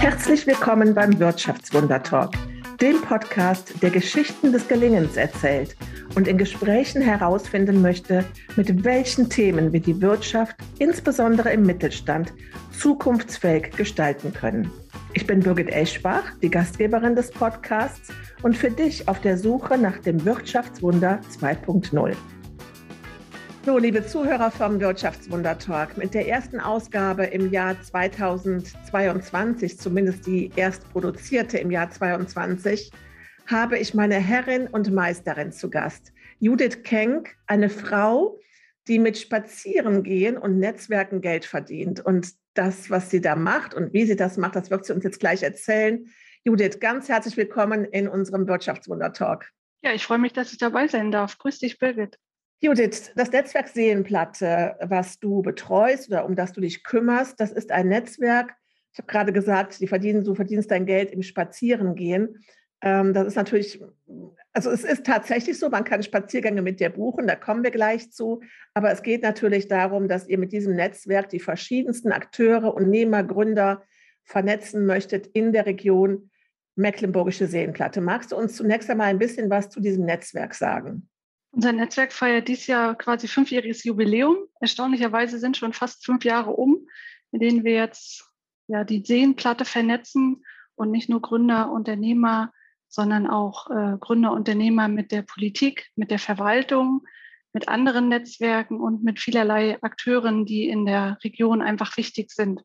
Herzlich willkommen beim Wirtschaftswunder Talk, dem Podcast, der Geschichten des Gelingens erzählt und in Gesprächen herausfinden möchte, mit welchen Themen wir die Wirtschaft, insbesondere im Mittelstand, zukunftsfähig gestalten können. Ich bin Birgit Eschbach, die Gastgeberin des Podcasts und für dich auf der Suche nach dem Wirtschaftswunder 2.0. So, liebe Zuhörer vom Wirtschaftswunder Talk, mit der ersten Ausgabe im Jahr 2022, zumindest die erst produzierte im Jahr 2022, habe ich meine Herrin und Meisterin zu Gast. Judith Kenk, eine Frau, die mit Spazierengehen und Netzwerken Geld verdient. Und das, was sie da macht und wie sie das macht, das wird sie uns jetzt gleich erzählen. Judith, ganz herzlich willkommen in unserem Wirtschaftswunder-Talk. Ja, ich freue mich, dass ich dabei sein darf. Grüß dich, Birgit. Judith, das Netzwerk Seelenplatte, was du betreust oder um das du dich kümmerst, das ist ein Netzwerk. Ich habe gerade gesagt, die verdienen, du verdienst dein Geld im Spazierengehen. Ähm, das ist natürlich, also es ist tatsächlich so, man kann Spaziergänge mit dir buchen, da kommen wir gleich zu. Aber es geht natürlich darum, dass ihr mit diesem Netzwerk die verschiedensten Akteure, Unternehmer, Gründer vernetzen möchtet in der Region Mecklenburgische Seenplatte. Magst du uns zunächst einmal ein bisschen was zu diesem Netzwerk sagen? Unser Netzwerk feiert dieses Jahr quasi fünfjähriges Jubiläum. Erstaunlicherweise sind schon fast fünf Jahre um, in denen wir jetzt ja, die Seenplatte vernetzen und nicht nur Gründer, Unternehmer, sondern auch äh, Gründer, Unternehmer mit der Politik, mit der Verwaltung, mit anderen Netzwerken und mit vielerlei Akteuren, die in der Region einfach wichtig sind.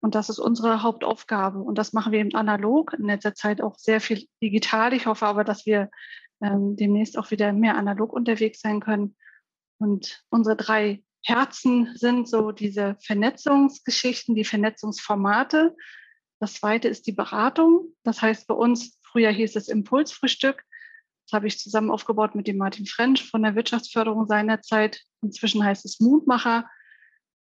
Und das ist unsere Hauptaufgabe. Und das machen wir eben analog, in letzter Zeit auch sehr viel digital. Ich hoffe aber, dass wir ähm, demnächst auch wieder mehr analog unterwegs sein können. Und unsere drei Herzen sind so diese Vernetzungsgeschichten, die Vernetzungsformate. Das zweite ist die Beratung. Das heißt bei uns Früher hieß es Impulsfrühstück. Das habe ich zusammen aufgebaut mit dem Martin French von der Wirtschaftsförderung seinerzeit. Inzwischen heißt es Mutmacher.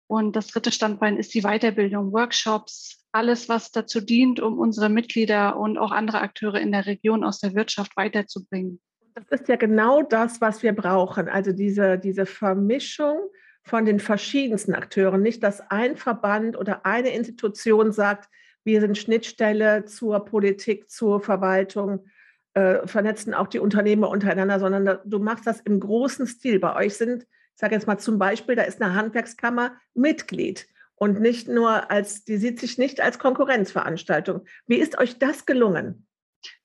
Und das dritte Standbein ist die Weiterbildung, Workshops, alles, was dazu dient, um unsere Mitglieder und auch andere Akteure in der Region aus der Wirtschaft weiterzubringen. Das ist ja genau das, was wir brauchen. Also diese, diese Vermischung von den verschiedensten Akteuren. Nicht, dass ein Verband oder eine Institution sagt, wir sind Schnittstelle zur Politik, zur Verwaltung, äh, vernetzen auch die Unternehmer untereinander, sondern da, du machst das im großen Stil. Bei euch sind, ich sage jetzt mal zum Beispiel, da ist eine Handwerkskammer Mitglied und nicht nur als, die sieht sich nicht als Konkurrenzveranstaltung. Wie ist euch das gelungen?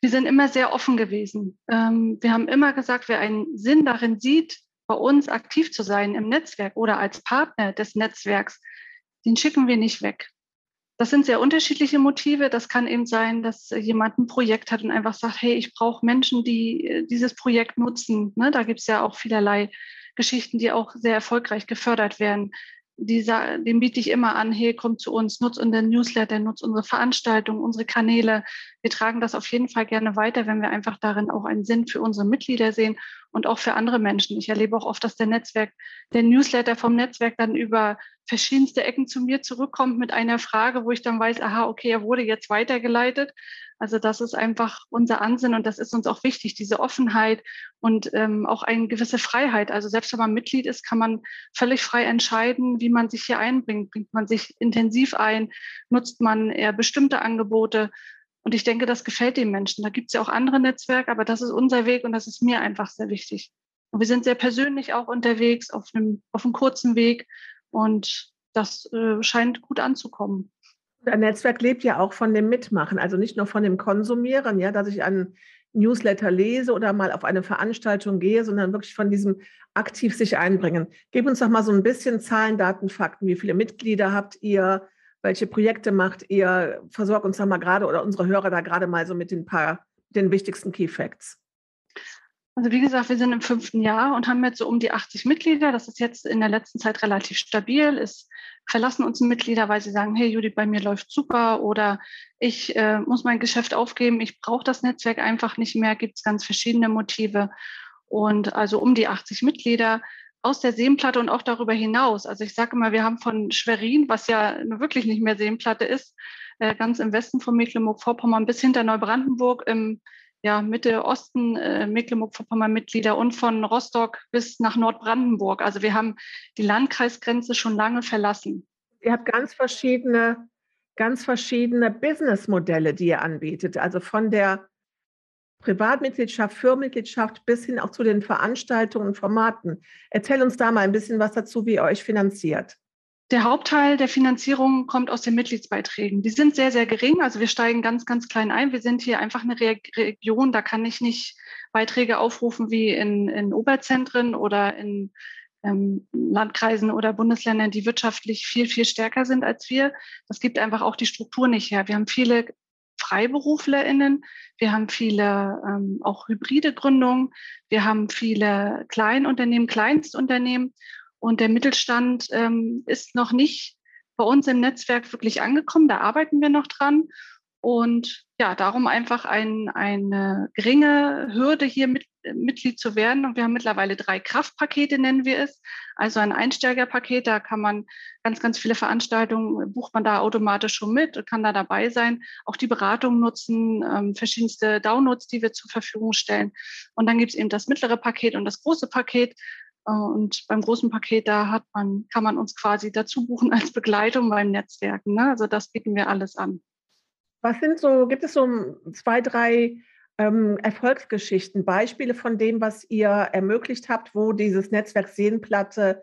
Wir sind immer sehr offen gewesen. Ähm, wir haben immer gesagt, wer einen Sinn darin sieht, bei uns aktiv zu sein im Netzwerk oder als Partner des Netzwerks, den schicken wir nicht weg. Das sind sehr unterschiedliche Motive. Das kann eben sein, dass jemand ein Projekt hat und einfach sagt, hey, ich brauche Menschen, die äh, dieses Projekt nutzen. Ne? Da gibt es ja auch vielerlei Geschichten, die auch sehr erfolgreich gefördert werden die, dem biete ich immer an, hey, komm zu uns, nutz unseren Newsletter, nutz unsere Veranstaltungen, unsere Kanäle. Wir tragen das auf jeden Fall gerne weiter, wenn wir einfach darin auch einen Sinn für unsere Mitglieder sehen und auch für andere Menschen. Ich erlebe auch oft, dass der Netzwerk, der Newsletter vom Netzwerk dann über verschiedenste Ecken zu mir zurückkommt mit einer Frage, wo ich dann weiß, aha, okay, er wurde jetzt weitergeleitet. Also das ist einfach unser Ansinn und das ist uns auch wichtig, diese Offenheit und ähm, auch eine gewisse Freiheit. Also selbst wenn man Mitglied ist, kann man völlig frei entscheiden, wie man sich hier einbringt. Bringt man sich intensiv ein? Nutzt man eher bestimmte Angebote? Und ich denke, das gefällt den Menschen. Da gibt es ja auch andere Netzwerke, aber das ist unser Weg und das ist mir einfach sehr wichtig. Und wir sind sehr persönlich auch unterwegs auf einem, auf einem kurzen Weg und das äh, scheint gut anzukommen. Ein Netzwerk lebt ja auch von dem Mitmachen, also nicht nur von dem Konsumieren, ja, dass ich einen Newsletter lese oder mal auf eine Veranstaltung gehe, sondern wirklich von diesem aktiv sich einbringen. Gib uns doch mal so ein bisschen Zahlen, Daten, Fakten. Wie viele Mitglieder habt ihr? Welche Projekte macht ihr? Versorgt uns doch mal gerade oder unsere Hörer da gerade mal so mit den paar, den wichtigsten Key Facts. Also wie gesagt, wir sind im fünften Jahr und haben jetzt so um die 80 Mitglieder. Das ist jetzt in der letzten Zeit relativ stabil. Es verlassen uns Mitglieder, weil sie sagen, hey Judith, bei mir läuft super oder ich äh, muss mein Geschäft aufgeben, ich brauche das Netzwerk einfach nicht mehr. Gibt es ganz verschiedene Motive. Und also um die 80 Mitglieder aus der Seenplatte und auch darüber hinaus. Also ich sage immer, wir haben von Schwerin, was ja wirklich nicht mehr Seenplatte ist, äh, ganz im Westen von Mecklenburg-Vorpommern bis hinter Neubrandenburg im ja, Mitte, Osten, äh, Mecklenburg-Vorpommern-Mitglieder und von Rostock bis nach Nordbrandenburg. Also wir haben die Landkreisgrenze schon lange verlassen. Ihr habt ganz verschiedene, ganz verschiedene Businessmodelle, die ihr anbietet. Also von der Privatmitgliedschaft, Firmenmitgliedschaft bis hin auch zu den Veranstaltungen und Formaten. Erzähl uns da mal ein bisschen was dazu, wie ihr euch finanziert. Der Hauptteil der Finanzierung kommt aus den Mitgliedsbeiträgen. Die sind sehr, sehr gering. Also wir steigen ganz, ganz klein ein. Wir sind hier einfach eine Re Region. Da kann ich nicht Beiträge aufrufen wie in, in Oberzentren oder in ähm, Landkreisen oder Bundesländern, die wirtschaftlich viel, viel stärker sind als wir. Das gibt einfach auch die Struktur nicht her. Wir haben viele FreiberuflerInnen, wir haben viele ähm, auch hybride Gründungen, wir haben viele Kleinunternehmen, Kleinstunternehmen und der Mittelstand ähm, ist noch nicht bei uns im Netzwerk wirklich angekommen. Da arbeiten wir noch dran. Und ja, darum einfach ein, eine geringe Hürde, hier mit, Mitglied zu werden. Und wir haben mittlerweile drei Kraftpakete, nennen wir es. Also ein Einsteigerpaket, da kann man ganz, ganz viele Veranstaltungen, bucht man da automatisch schon mit, kann da dabei sein, auch die Beratung nutzen, ähm, verschiedenste Downloads, die wir zur Verfügung stellen. Und dann gibt es eben das mittlere Paket und das große Paket. Äh, und beim großen Paket, da hat man, kann man uns quasi dazu buchen als Begleitung beim Netzwerken. Ne? Also das bieten wir alles an. Was sind so, gibt es so zwei, drei ähm, Erfolgsgeschichten, Beispiele von dem, was ihr ermöglicht habt, wo dieses Netzwerk Seenplatte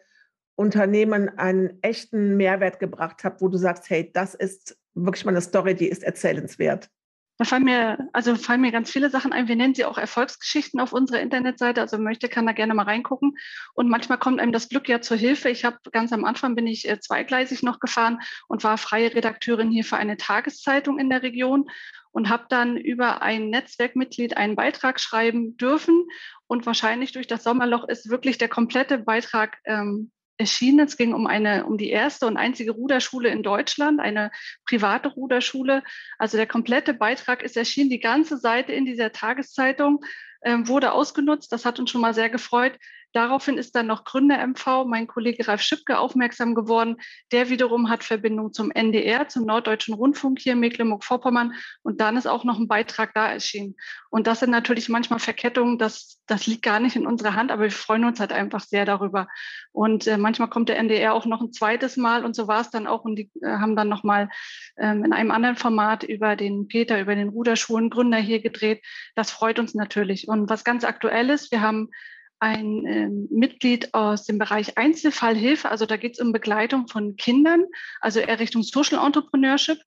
Unternehmen einen echten Mehrwert gebracht hat, wo du sagst, hey, das ist wirklich mal eine Story, die ist erzählenswert? Da fallen mir, also fallen mir ganz viele Sachen ein. Wir nennen sie auch Erfolgsgeschichten auf unserer Internetseite. Also möchte, kann da gerne mal reingucken. Und manchmal kommt einem das Glück ja zur Hilfe. Ich habe ganz am Anfang bin ich äh, zweigleisig noch gefahren und war freie Redakteurin hier für eine Tageszeitung in der Region und habe dann über ein Netzwerkmitglied einen Beitrag schreiben dürfen. Und wahrscheinlich durch das Sommerloch ist wirklich der komplette Beitrag ähm, erschienen. Es ging um eine, um die erste und einzige Ruderschule in Deutschland, eine private Ruderschule. Also der komplette Beitrag ist erschienen, die ganze Seite in dieser Tageszeitung äh, wurde ausgenutzt. Das hat uns schon mal sehr gefreut. Daraufhin ist dann noch Gründer-MV, mein Kollege Ralf Schipke, aufmerksam geworden. Der wiederum hat Verbindung zum NDR, zum Norddeutschen Rundfunk hier in Mecklenburg-Vorpommern. Und dann ist auch noch ein Beitrag da erschienen. Und das sind natürlich manchmal Verkettungen, das, das liegt gar nicht in unserer Hand, aber wir freuen uns halt einfach sehr darüber. Und äh, manchmal kommt der NDR auch noch ein zweites Mal und so war es dann auch. Und die äh, haben dann nochmal ähm, in einem anderen Format über den Peter, über den Ruderschulengründer hier gedreht. Das freut uns natürlich. Und was ganz aktuell ist, wir haben ein äh, Mitglied aus dem Bereich Einzelfallhilfe. Also da geht es um Begleitung von Kindern, also eher Richtung Social Entrepreneurship.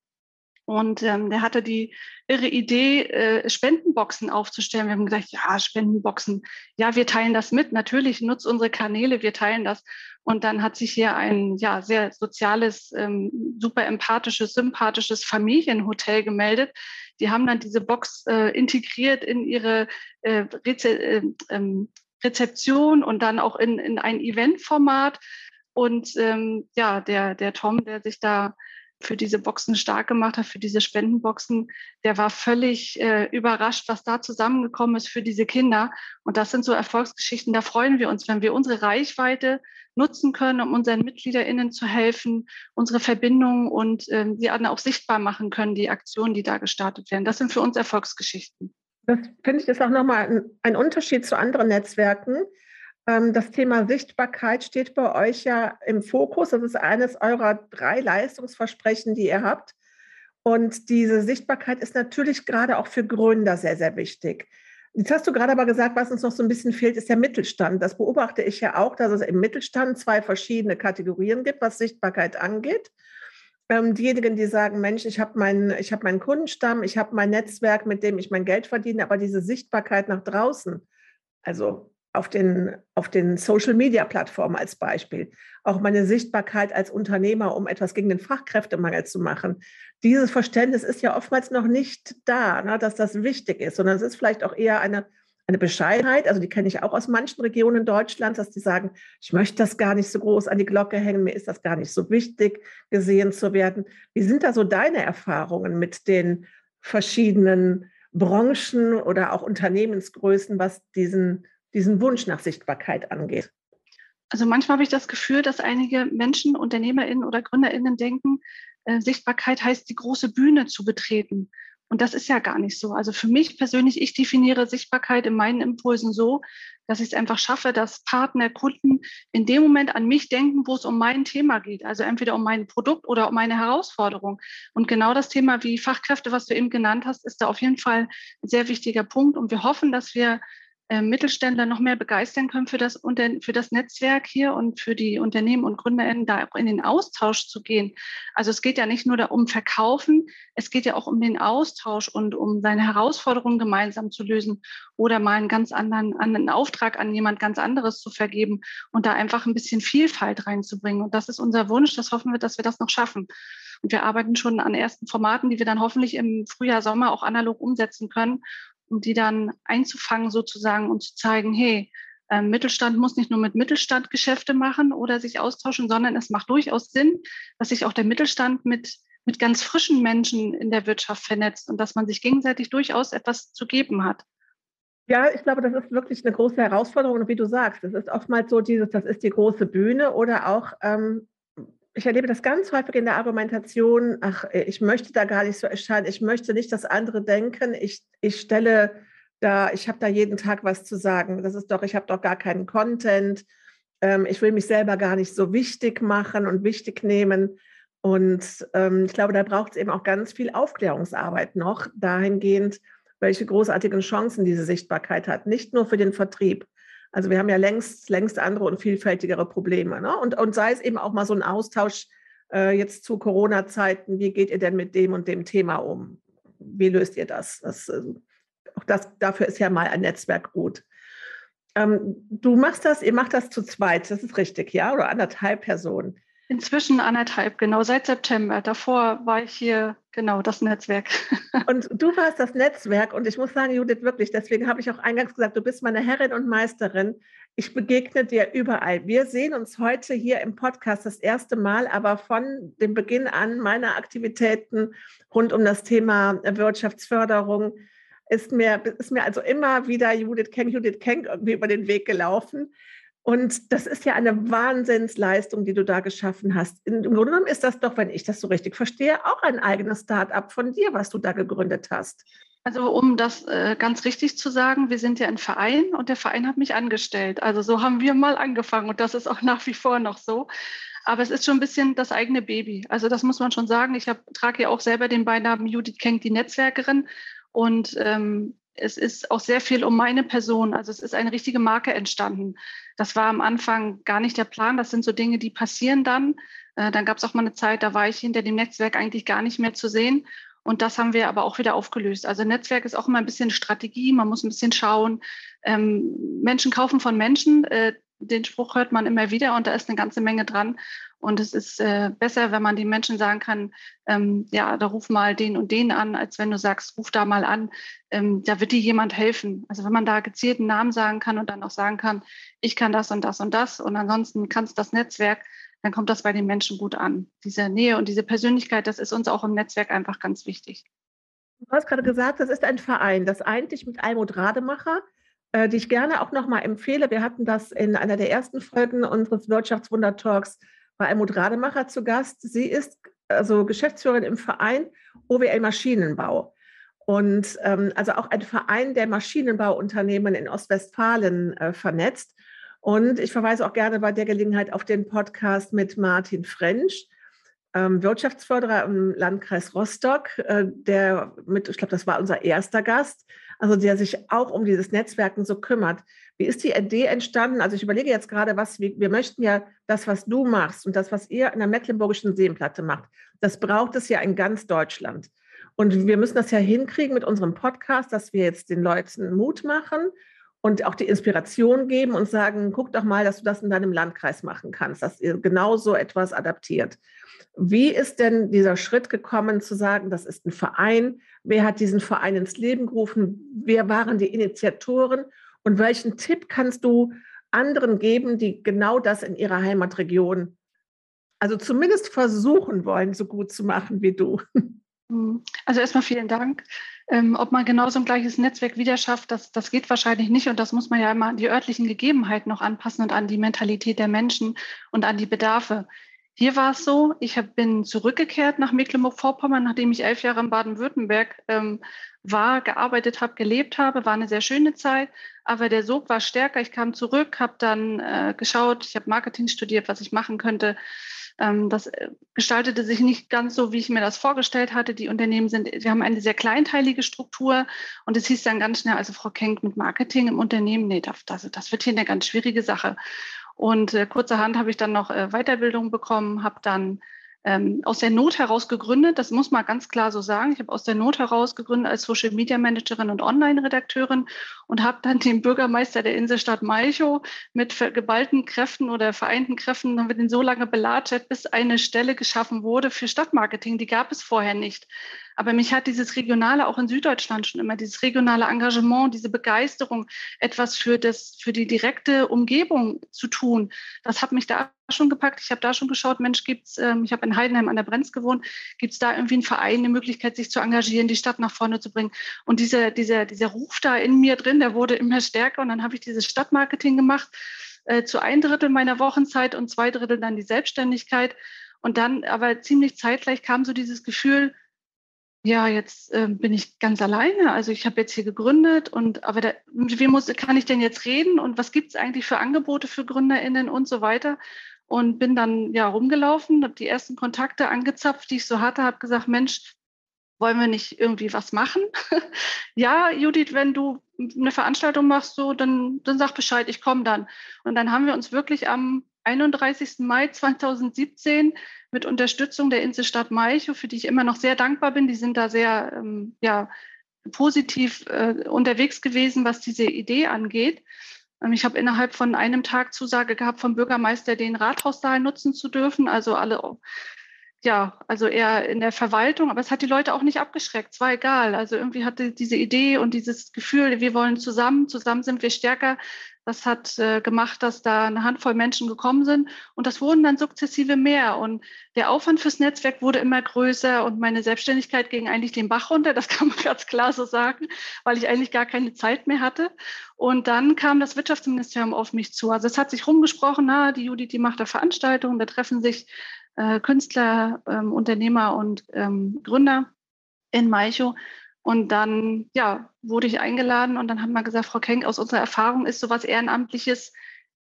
Und ähm, der hatte die irre Idee, äh, Spendenboxen aufzustellen. Wir haben gesagt, ja, Spendenboxen, ja, wir teilen das mit. Natürlich nutzt unsere Kanäle, wir teilen das. Und dann hat sich hier ein ja sehr soziales, ähm, super empathisches, sympathisches Familienhotel gemeldet. Die haben dann diese Box äh, integriert in ihre äh, äh, ähm, Rezeption und dann auch in, in ein Eventformat. Und ähm, ja, der, der Tom, der sich da für diese Boxen stark gemacht hat, für diese Spendenboxen, der war völlig äh, überrascht, was da zusammengekommen ist für diese Kinder. Und das sind so Erfolgsgeschichten, da freuen wir uns, wenn wir unsere Reichweite nutzen können, um unseren MitgliederInnen zu helfen, unsere Verbindungen und ähm, sie alle auch sichtbar machen können, die Aktionen, die da gestartet werden. Das sind für uns Erfolgsgeschichten. Das finde ich ist auch nochmal ein, Unterschied zu anderen Netzwerken. Ähm, das Thema Sichtbarkeit steht bei euch ja im Fokus. Das ist eines eurer drei Leistungsversprechen, die ihr habt. Und diese Sichtbarkeit ist natürlich gerade auch für Gründer sehr, sehr wichtig. Jetzt hast du gerade aber gesagt, was uns noch so ein bisschen fehlt, ist der Mittelstand. Das beobachte ich ja auch, dass es im Mittelstand zwei verschiedene Kategorien gibt, was Sichtbarkeit angeht diejenigen, die sagen, Mensch, ich habe meinen, ich meinen Kundenstamm, ich habe mein Netzwerk, mit dem ich mein Geld verdiene, aber diese Sichtbarkeit nach draußen, also auf den, auf den Social-Media-Plattformen als Beispiel, auch meine Sichtbarkeit als Unternehmer, um etwas gegen den Fachkräftemangel zu machen. Dieses Verständnis ist ja oftmals noch nicht da, ne, dass das wichtig ist, sondern es ist vielleicht auch eher eine eine Bescheidenheit, also die kenne ich auch aus manchen Regionen Deutschlands, dass die sagen, ich möchte das gar nicht so groß an die Glocke hängen, mir ist das gar nicht so wichtig, gesehen zu werden. Wie sind da so deine Erfahrungen mit den verschiedenen Branchen oder auch Unternehmensgrößen, was diesen, diesen Wunsch nach Sichtbarkeit angeht? Also manchmal habe ich das Gefühl, dass einige Menschen, UnternehmerInnen oder GründerInnen denken, äh, Sichtbarkeit heißt, die große Bühne zu betreten Und das ist ja gar nicht so. Also für mich persönlich, ich definiere Sichtbarkeit in meinen Impulsen so, dass ich es einfach schaffe, dass Partner, Kunden in dem Moment an mich denken, wo es um mein Thema geht. Also entweder um mein Produkt oder um meine Herausforderung. Und genau das Thema wie Fachkräfte, was du eben genannt hast, ist da auf jeden Fall ein sehr wichtiger Punkt. Und wir hoffen, dass wir Mittelständler noch mehr begeistern können für das, für das Netzwerk hier und für die Unternehmen und GründerInnen da auch in den Austausch zu gehen. Also es geht ja nicht nur um Verkaufen, es geht ja auch um den Austausch und um seine Herausforderungen gemeinsam zu lösen oder mal einen ganz anderen, anderen Auftrag an jemand ganz anderes zu vergeben und da einfach ein bisschen Vielfalt reinzubringen. Und das ist unser Wunsch. Das hoffen wir, dass wir das noch schaffen. Und wir arbeiten schon an ersten Formaten, die wir dann hoffentlich im Frühjahr, Sommer auch analog umsetzen können um die dann einzufangen sozusagen und zu zeigen, hey, ähm, Mittelstand muss nicht nur mit Mittelstand Geschäfte machen oder sich austauschen, sondern es macht durchaus Sinn, dass sich auch der Mittelstand mit, mit ganz frischen Menschen in der Wirtschaft vernetzt und dass man sich gegenseitig durchaus etwas zu geben hat. Ja, ich glaube, das ist wirklich eine große Herausforderung. Und wie du sagst, es ist oftmals so dieses, das ist die große Bühne oder auch ähm, ich erlebe das ganz häufig in der Argumentation, ach, ich möchte da gar nicht so erscheinen, ich möchte nicht, dass andere denken, ich, ich stelle da, ich habe da jeden Tag was zu sagen. Das ist doch, ich habe doch gar keinen Content. Ähm, ich will mich selber gar nicht so wichtig machen und wichtig nehmen. Und ähm, ich glaube, da braucht es eben auch ganz viel Aufklärungsarbeit noch, dahingehend, welche großartigen Chancen diese Sichtbarkeit hat. Nicht nur für den Vertrieb, also wir haben ja längst, längst andere und vielfältigere Probleme. Ne? Und, und sei es eben auch mal so ein Austausch äh, jetzt zu Corona-Zeiten, wie geht ihr denn mit dem und dem Thema um? Wie löst ihr das? das äh, auch das, dafür ist ja mal ein Netzwerk gut. Ähm, du machst das, ihr macht das zu zweit, das ist richtig, ja? Oder anderthalb Personen. Inzwischen anderthalb, genau, seit September. Davor war ich hier, genau, das Netzwerk. Und du warst das Netzwerk und ich muss sagen, Judith, wirklich, deswegen habe ich auch eingangs gesagt, du bist meine Herrin und Meisterin. Ich begegne dir überall. Wir sehen uns heute hier im Podcast das erste Mal, aber von dem Beginn an meiner Aktivitäten rund um das Thema Wirtschaftsförderung ist mir, ist mir also immer wieder Judith Keng, Judith Keng irgendwie über den Weg gelaufen. Und das ist ja eine Wahnsinnsleistung, die du da geschaffen hast. Im Grunde genommen ist das doch, wenn ich das so richtig verstehe, auch ein eigenes Start-up von dir, was du da gegründet hast. Also um das äh, ganz richtig zu sagen, wir sind ja ein Verein und der Verein hat mich angestellt. Also so haben wir mal angefangen und das ist auch nach wie vor noch so. Aber es ist schon ein bisschen das eigene Baby. Also das muss man schon sagen. Ich trage ja auch selber den Beinamen Judith Kenk, die Netzwerkerin. Und ähm, es ist auch sehr viel um meine Person. Also es ist eine richtige Marke entstanden. Das war am Anfang gar nicht der Plan. Das sind so Dinge, die passieren dann. Äh, dann gab es auch mal eine Zeit, da war ich hinter dem Netzwerk eigentlich gar nicht mehr zu sehen. Und das haben wir aber auch wieder aufgelöst. Also Netzwerk ist auch immer ein bisschen Strategie. Man muss ein bisschen schauen. Ähm, Menschen kaufen von Menschen. Äh, den Spruch hört man immer wieder und da ist eine ganze Menge dran. Und es ist äh, besser, wenn man den Menschen sagen kann, ähm, ja, da ruf mal den und den an, als wenn du sagst, ruf da mal an, ähm, da wird dir jemand helfen. Also wenn man da gezielt einen Namen sagen kann und dann auch sagen kann, ich kann das und das und das und ansonsten kannst das Netzwerk, dann kommt das bei den Menschen gut an. Diese Nähe und diese Persönlichkeit, das ist uns auch im Netzwerk einfach ganz wichtig. Du hast gerade gesagt, das ist ein Verein, das eint dich mit Almut Rademacher, äh, die ich gerne auch nochmal empfehle. Wir hatten das in einer der ersten Folgen unseres Wirtschaftswunder-Talks war Almut Rademacher zu Gast. Sie ist also Geschäftsführerin im Verein OWL Maschinenbau. Und ähm, also auch ein Verein der Maschinenbauunternehmen in Ostwestfalen äh, vernetzt. Und ich verweise auch gerne bei der Gelegenheit auf den Podcast mit Martin French, ähm, Wirtschaftsförderer im Landkreis Rostock, äh, der mit, ich glaube, das war unser erster Gast, also der sich auch um dieses Netzwerken so kümmert. Wie ist die Idee entstanden? Also ich überlege jetzt gerade, was wir, wir möchten ja das, was du machst und das, was ihr in der Mecklenburgischen Seenplatte macht, das braucht es ja in ganz Deutschland. Und wir müssen das ja hinkriegen mit unserem Podcast, dass wir jetzt den Leuten Mut machen und auch die Inspiration geben und sagen, guck doch mal, dass du das in deinem Landkreis machen kannst, dass ihr genau so etwas adaptiert. Wie ist denn dieser Schritt gekommen, zu sagen, das ist ein Verein? Wer hat diesen Verein ins Leben gerufen? Wer waren die Initiatoren? Und welchen Tipp kannst du anderen geben, die genau das in ihrer Heimatregion, also zumindest versuchen wollen, so gut zu machen wie du? Hm. Also erstmal vielen Dank. Ähm, ob man genau so ein gleiches Netzwerk wieder schafft, das, das geht wahrscheinlich nicht. Und das muss man ja immer an die örtlichen Gegebenheiten noch anpassen und an die Mentalität der Menschen und an die Bedarfe. Hier war es so, ich hab, bin zurückgekehrt nach Mecklenburg-Vorpommern, nachdem ich elf Jahre in Baden-Württemberg ähm, war, gearbeitet habe, gelebt habe. War eine sehr schöne Zeit, aber der Sog war stärker. Ich kam zurück, habe dann äh, geschaut, ich habe Marketing studiert, was ich machen könnte. Ähm, das äh, gestaltete sich nicht ganz so, wie ich mir das vorgestellt hatte. Die Unternehmen sind, wir haben eine sehr kleinteilige Struktur und es hieß dann ganz schnell, also Frau Kenk mit Marketing im Unternehmen, nee, das, das wird hier eine ganz schwierige Sache. Und äh, kurzerhand habe ich dann noch äh, Weiterbildung bekommen, habe dann ähm, aus der Not heraus gegründet. Das muss man ganz klar so sagen. Ich habe aus der Not heraus gegründet als Social Media Managerin und Online-Redakteurin und habe dann den Bürgermeister der Inselstadt Malchow mit geballten Kräften oder vereinten Kräften haben wir den so lange belatscht, bis eine Stelle geschaffen wurde für Stadtmarketing. Die gab es vorher nicht. Aber mich hat dieses Regionale auch in Süddeutschland schon immer, dieses regionale Engagement, diese Begeisterung, etwas für, das, für die direkte Umgebung zu tun, das hat mich da schon gepackt. Ich habe da schon geschaut, Mensch, gibt's, ähm, ich habe in Heidenheim an der Brenz gewohnt, gibt es da irgendwie einen Verein, eine Möglichkeit, sich zu engagieren, die Stadt nach vorne zu bringen? Und dieser, dieser, dieser Ruf da in mir drin, der wurde immer stärker und dann habe ich dieses Stadtmarketing gemacht, äh, zu ein Drittel meiner Wochenzeit und zwei Drittel dann die Selbstständigkeit. Und dann aber ziemlich zeitgleich kam so dieses Gefühl, ja, jetzt äh, bin ich ganz alleine. Also ich habe jetzt hier gegründet und aber da, wie muss, kann ich denn jetzt reden und was gibt es eigentlich für Angebote für GründerInnen und so weiter? Und bin dann ja rumgelaufen, habe die ersten Kontakte angezapft, die ich so hatte, habe gesagt, Mensch, wollen wir nicht irgendwie was machen? ja, Judith, wenn du eine Veranstaltung machst, so, dann, dann sag Bescheid, ich komme dann. Und dann haben wir uns wirklich am 31. Mai 2017 mit Unterstützung der Inselstadt Malchow, für die ich immer noch sehr dankbar bin. Die sind da sehr ähm, ja, positiv äh, unterwegs gewesen, was diese Idee angeht. Ähm, ich habe innerhalb von einem Tag Zusage gehabt vom Bürgermeister, den Rathaussaal nutzen zu dürfen. Also alle, ja, also eher in der Verwaltung, aber es hat die Leute auch nicht abgeschreckt. Es war egal. Also irgendwie hatte diese Idee und dieses Gefühl, wir wollen zusammen, zusammen sind wir stärker, das hat äh, gemacht, dass da eine Handvoll Menschen gekommen sind und das wurden dann sukzessive mehr. Und der Aufwand fürs Netzwerk wurde immer größer und meine Selbstständigkeit ging eigentlich den Bach runter, das kann man ganz klar so sagen, weil ich eigentlich gar keine Zeit mehr hatte. Und dann kam das Wirtschaftsministerium auf mich zu. Also es hat sich rumgesprochen, na, die Judith, die macht da Veranstaltungen, da treffen sich äh, Künstler, ähm, Unternehmer und ähm, Gründer in Malchow. Und dann, ja, wurde ich eingeladen und dann haben wir gesagt, Frau Kenk, aus unserer Erfahrung ist sowas Ehrenamtliches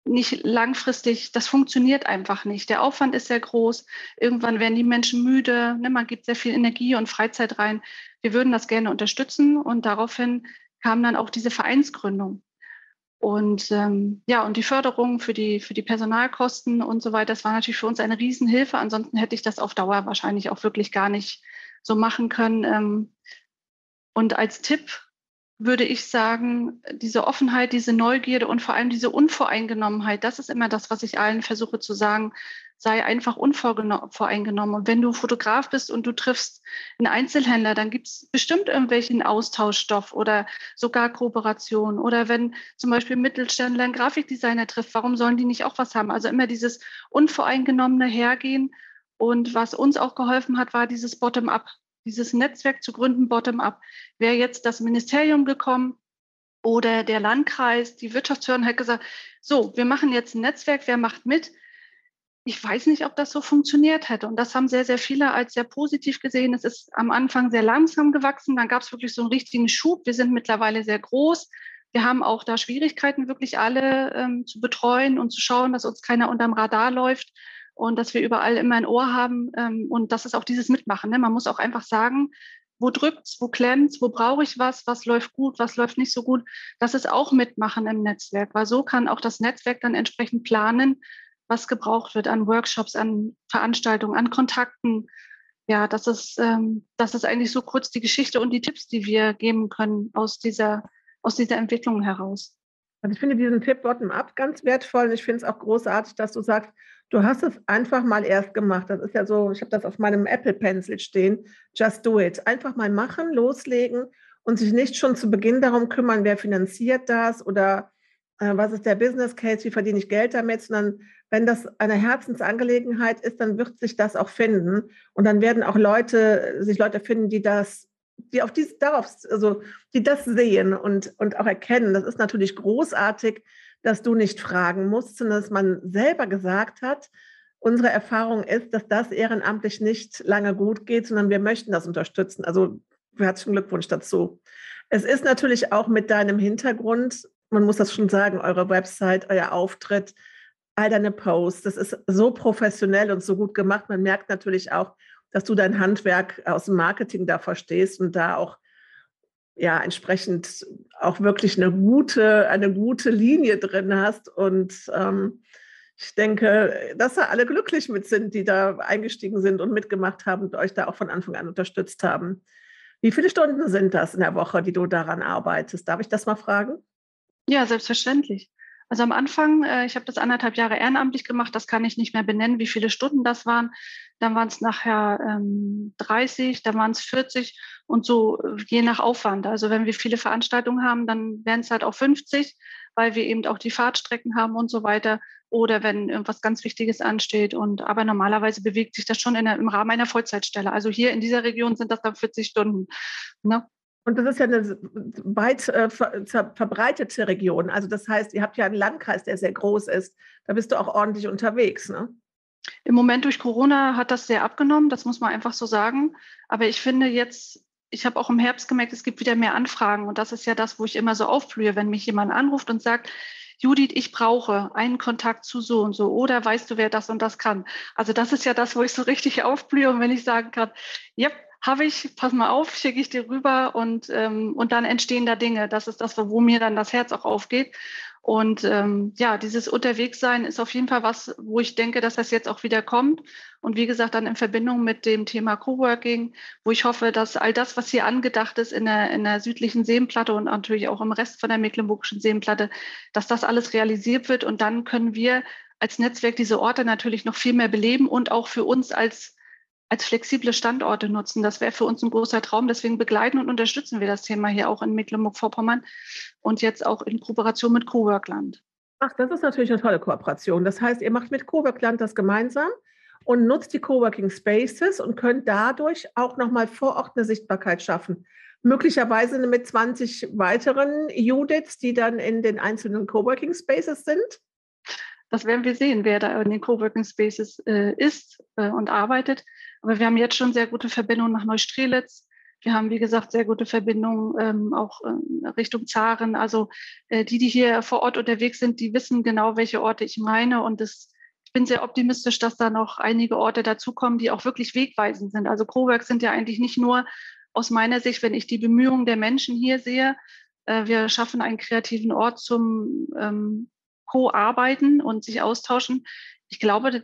nicht langfristig, das funktioniert einfach nicht. Der Aufwand ist sehr groß. Irgendwann werden die Menschen müde. Ne? Man gibt sehr viel Energie und Freizeit rein. Wir würden das gerne unterstützen und daraufhin kam dann auch diese Vereinsgründung. Und ähm, ja, und die Förderung für die, für die Personalkosten und so weiter, das war natürlich für uns eine Riesenhilfe. Ansonsten hätte ich das auf Dauer wahrscheinlich auch wirklich gar nicht so machen können. Ähm, und als Tipp würde ich sagen, diese Offenheit, diese Neugierde und vor allem diese Unvoreingenommenheit, das ist immer das, was ich allen versuche zu sagen. Sei einfach unvoreingenommen. Und wenn du Fotograf bist und du triffst einen Einzelhändler, dann gibt es bestimmt irgendwelchen Austauschstoff oder sogar Kooperation. Oder wenn zum Beispiel Mittelständler einen Grafikdesigner trifft, warum sollen die nicht auch was haben? Also immer dieses unvoreingenommene Hergehen. Und was uns auch geholfen hat, war dieses Bottom-up dieses Netzwerk zu gründen, bottom-up. Wäre jetzt das Ministerium gekommen oder der Landkreis, die Wirtschaftsförderung hat gesagt, so, wir machen jetzt ein Netzwerk, wer macht mit? Ich weiß nicht, ob das so funktioniert hätte. Und das haben sehr, sehr viele als sehr positiv gesehen. Es ist am Anfang sehr langsam gewachsen. Dann gab es wirklich so einen richtigen Schub. Wir sind mittlerweile sehr groß. Wir haben auch da Schwierigkeiten, wirklich alle ähm, zu betreuen und zu schauen, dass uns keiner unterm Radar läuft und dass wir überall immer ein Ohr haben. Ähm, und das ist auch dieses Mitmachen. Ne? Man muss auch einfach sagen, wo drückt's, wo klemmt's, wo brauche ich was, was läuft gut, was läuft nicht so gut. Das ist auch Mitmachen im Netzwerk, weil so kann auch das Netzwerk dann entsprechend planen, was gebraucht wird an Workshops, an Veranstaltungen, an Kontakten. Ja, das ist, ähm, das ist eigentlich so kurz die Geschichte und die Tipps, die wir geben können aus dieser, aus dieser Entwicklung heraus. Also ich finde diesen Tipp bottom-up ganz wertvoll. Ich finde es auch großartig, dass du sagst, du hast es einfach mal erst gemacht. Das ist ja so, ich habe das auf meinem Apple Pencil stehen. Just do it. Einfach mal machen, loslegen und sich nicht schon zu Beginn darum kümmern, wer finanziert das oder äh, was ist der Business Case, wie verdiene ich Geld damit, sondern wenn das eine Herzensangelegenheit ist, dann wird sich das auch finden und dann werden auch Leute, sich Leute finden, die das die auf dies, darauf, also die das sehen und, und auch erkennen. Das ist natürlich großartig, dass du nicht fragen musst, sondern dass man selber gesagt hat unsere Erfahrung ist, dass das ehrenamtlich nicht lange gut geht, sondern wir möchten das unterstützen. Also herzlichen Glückwunsch dazu. Es ist natürlich auch mit deinem Hintergrund, man muss das schon sagen, eure Website, euer Auftritt, all deine Posts, das ist so professionell und so gut gemacht. Man merkt natürlich auch, dass du dein Handwerk aus dem Marketing da verstehst und da auch ja entsprechend auch wirklich eine gute, eine gute Linie drin hast. Und ähm, ich denke, dass da alle glücklich mit sind, die da eingestiegen sind und mitgemacht haben und euch da auch von Anfang an unterstützt haben. Wie viele Stunden sind das in der Woche, die du daran arbeitest? Darf ich das mal fragen? Ja, selbstverständlich. Also am Anfang, äh, ich habe das anderthalb Jahre ehrenamtlich gemacht, das kann ich nicht mehr benennen, wie viele Stunden das waren. Dann waren es nachher ähm, 30, dann waren es 40 und so äh, je nach Aufwand. Also wenn wir viele Veranstaltungen haben, dann wären es halt auch 50, weil wir eben auch die Fahrtstrecken haben und so weiter. Oder wenn irgendwas ganz Wichtiges ansteht. Und aber normalerweise bewegt sich das schon der, im Rahmen einer Vollzeitstelle. Also hier in dieser Region sind das dann 40 Stunden. Ne? Und das ist ja eine weit äh, verbreitete Region. Also das heißt, ihr habt ja einen Landkreis, der sehr groß ist. Da bist du auch ordentlich unterwegs, ne? Im Moment durch Corona hat das sehr abgenommen, das muss man einfach so sagen. Aber ich finde jetzt, ich habe auch im Herbst gemerkt, es gibt wieder mehr Anfragen. Und das ist ja das, wo ich immer so aufblühe, wenn mich jemand anruft und sagt, Judith, ich brauche einen Kontakt zu so und so oder weißt du, wer das und das kann. Also das ist ja das, wo ich so richtig aufblühe und wenn ich sagen kann, yep, habe ich, pass mal auf, schicke ich dir rüber und, ähm, und dann entstehen da Dinge. Das ist das, wo mir dann das Herz auch aufgeht. Und ähm, ja, dieses Unterwegssein ist auf jeden Fall was, wo ich denke, dass das jetzt auch wieder kommt. Und wie gesagt, dann in Verbindung mit dem Thema Coworking, wo ich hoffe, dass all das, was hier angedacht ist in der, in der südlichen Seenplatte und natürlich auch im Rest von der mecklenburgischen Seenplatte, dass das alles realisiert wird. Und dann können wir als Netzwerk diese Orte natürlich noch viel mehr beleben und auch für uns als als flexible Standorte nutzen. Das wäre für uns ein großer Traum. Deswegen begleiten und unterstützen wir das Thema hier auch in Mecklenburg-Vorpommern und jetzt auch in Kooperation mit Coworkland. Ach, das ist natürlich eine tolle Kooperation. Das heißt, ihr macht mit Coworkland das gemeinsam und nutzt die Coworking Spaces und könnt dadurch auch nochmal vor Ort eine Sichtbarkeit schaffen. Möglicherweise mit 20 weiteren Judiths, die dann in den einzelnen Coworking Spaces sind. Das werden wir sehen, wer da in den Coworking Spaces äh, ist äh, und arbeitet. Aber wir haben jetzt schon sehr gute Verbindungen nach Neustrelitz. Wir haben, wie gesagt, sehr gute Verbindungen ähm, auch äh, Richtung Zaren. Also äh, die, die hier vor Ort unterwegs sind, die wissen genau, welche Orte ich meine. Und das, ich bin sehr optimistisch, dass da noch einige Orte dazukommen, die auch wirklich wegweisend sind. Also Coworks sind ja eigentlich nicht nur aus meiner Sicht, wenn ich die Bemühungen der Menschen hier sehe, äh, wir schaffen einen kreativen Ort zum ähm, Co-arbeiten und sich austauschen. Ich glaube,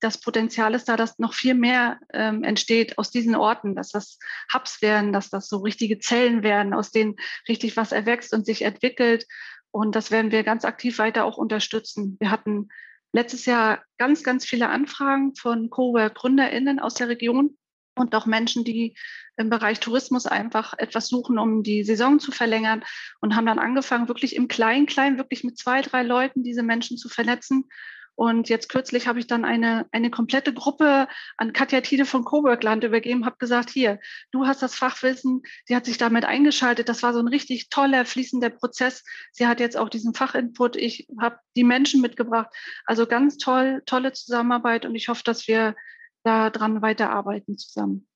das Potenzial ist da, dass noch viel mehr ähm, entsteht aus diesen Orten, dass das Hubs werden, dass das so richtige Zellen werden, aus denen richtig was erwächst und sich entwickelt. Und das werden wir ganz aktiv weiter auch unterstützen. Wir hatten letztes Jahr ganz, ganz viele Anfragen von Cowork-GründerInnen aus der Region und auch Menschen, die im Bereich Tourismus einfach etwas suchen, um die Saison zu verlängern und haben dann angefangen, wirklich im Klein-Klein, wirklich mit zwei, drei Leuten diese Menschen zu vernetzen und jetzt kürzlich habe ich dann eine, eine komplette Gruppe an Katja Tide von Coworkland übergeben, habe gesagt, hier, du hast das Fachwissen, sie hat sich damit eingeschaltet. Das war so ein richtig toller, fließender Prozess. Sie hat jetzt auch diesen Fachinput. Ich habe die Menschen mitgebracht. Also ganz toll, tolle Zusammenarbeit und ich hoffe, dass wir daran weiterarbeiten zusammen.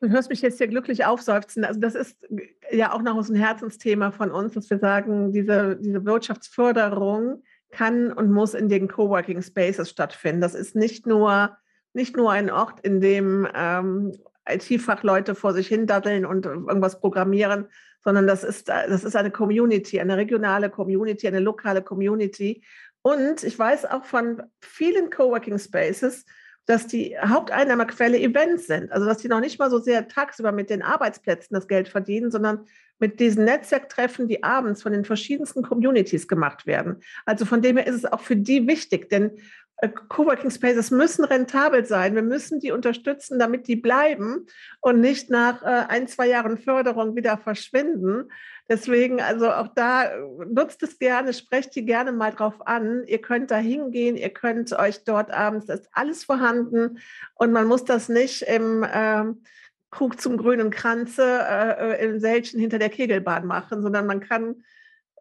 Du hörst mich jetzt hier glücklich aufseufzen. Also das ist ja auch noch ein Herzensthema von uns, dass wir sagen, diese, diese Wirtschaftsförderung kann und muss in den Coworking Spaces stattfinden. Das ist nicht nur, nicht nur ein Ort, in dem ähm, IT-Fachleute vor sich hin daddeln und irgendwas programmieren, sondern das ist, das ist eine Community, eine regionale Community, eine lokale Community. Und ich weiß auch von vielen Coworking Spaces, dass die Haupteinnahmequelle Events sind. Also dass die noch nicht mal so sehr tagsüber mit den Arbeitsplätzen das Geld verdienen, sondern mit diesen Netzwerktreffen, die abends von den verschiedensten Communities gemacht werden. Also von dem her ist es auch für die wichtig, denn äh, Coworking Spaces müssen rentabel sein. Wir müssen die unterstützen, damit die bleiben und nicht nach äh, ein, zwei Jahren Förderung wieder verschwinden. Deswegen, also auch da äh, nutzt es gerne, sprecht die gerne mal drauf an. Ihr könnt da hingehen, ihr könnt euch dort abends, da ist alles vorhanden und man muss das nicht im ähm, Krug zum grünen Kranze äh, äh, in Selchen hinter der Kegelbahn machen, sondern man kann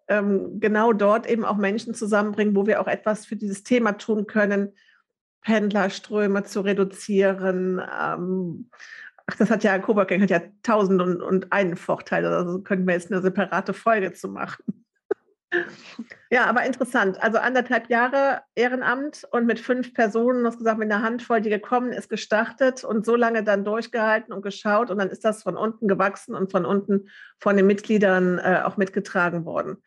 ähm, genau dort eben auch Menschen zusammenbringen, wo wir auch etwas für dieses Thema tun können. Pendlerströme zu reduzieren. Ähm, ach, das hat ja Coworking hat ja tausend und, und einen Vorteil. Also könnten wir jetzt eine separate Folge zu machen. Ja, aber interessant. Also anderthalb Jahre Ehrenamt und mit fünf Personen, du hast gesagt, mit einer Handvoll, die gekommen ist, gestartet und so lange dann durchgehalten und geschaut. Und dann ist das von unten gewachsen und von unten von den Mitgliedern äh, auch mitgetragen worden.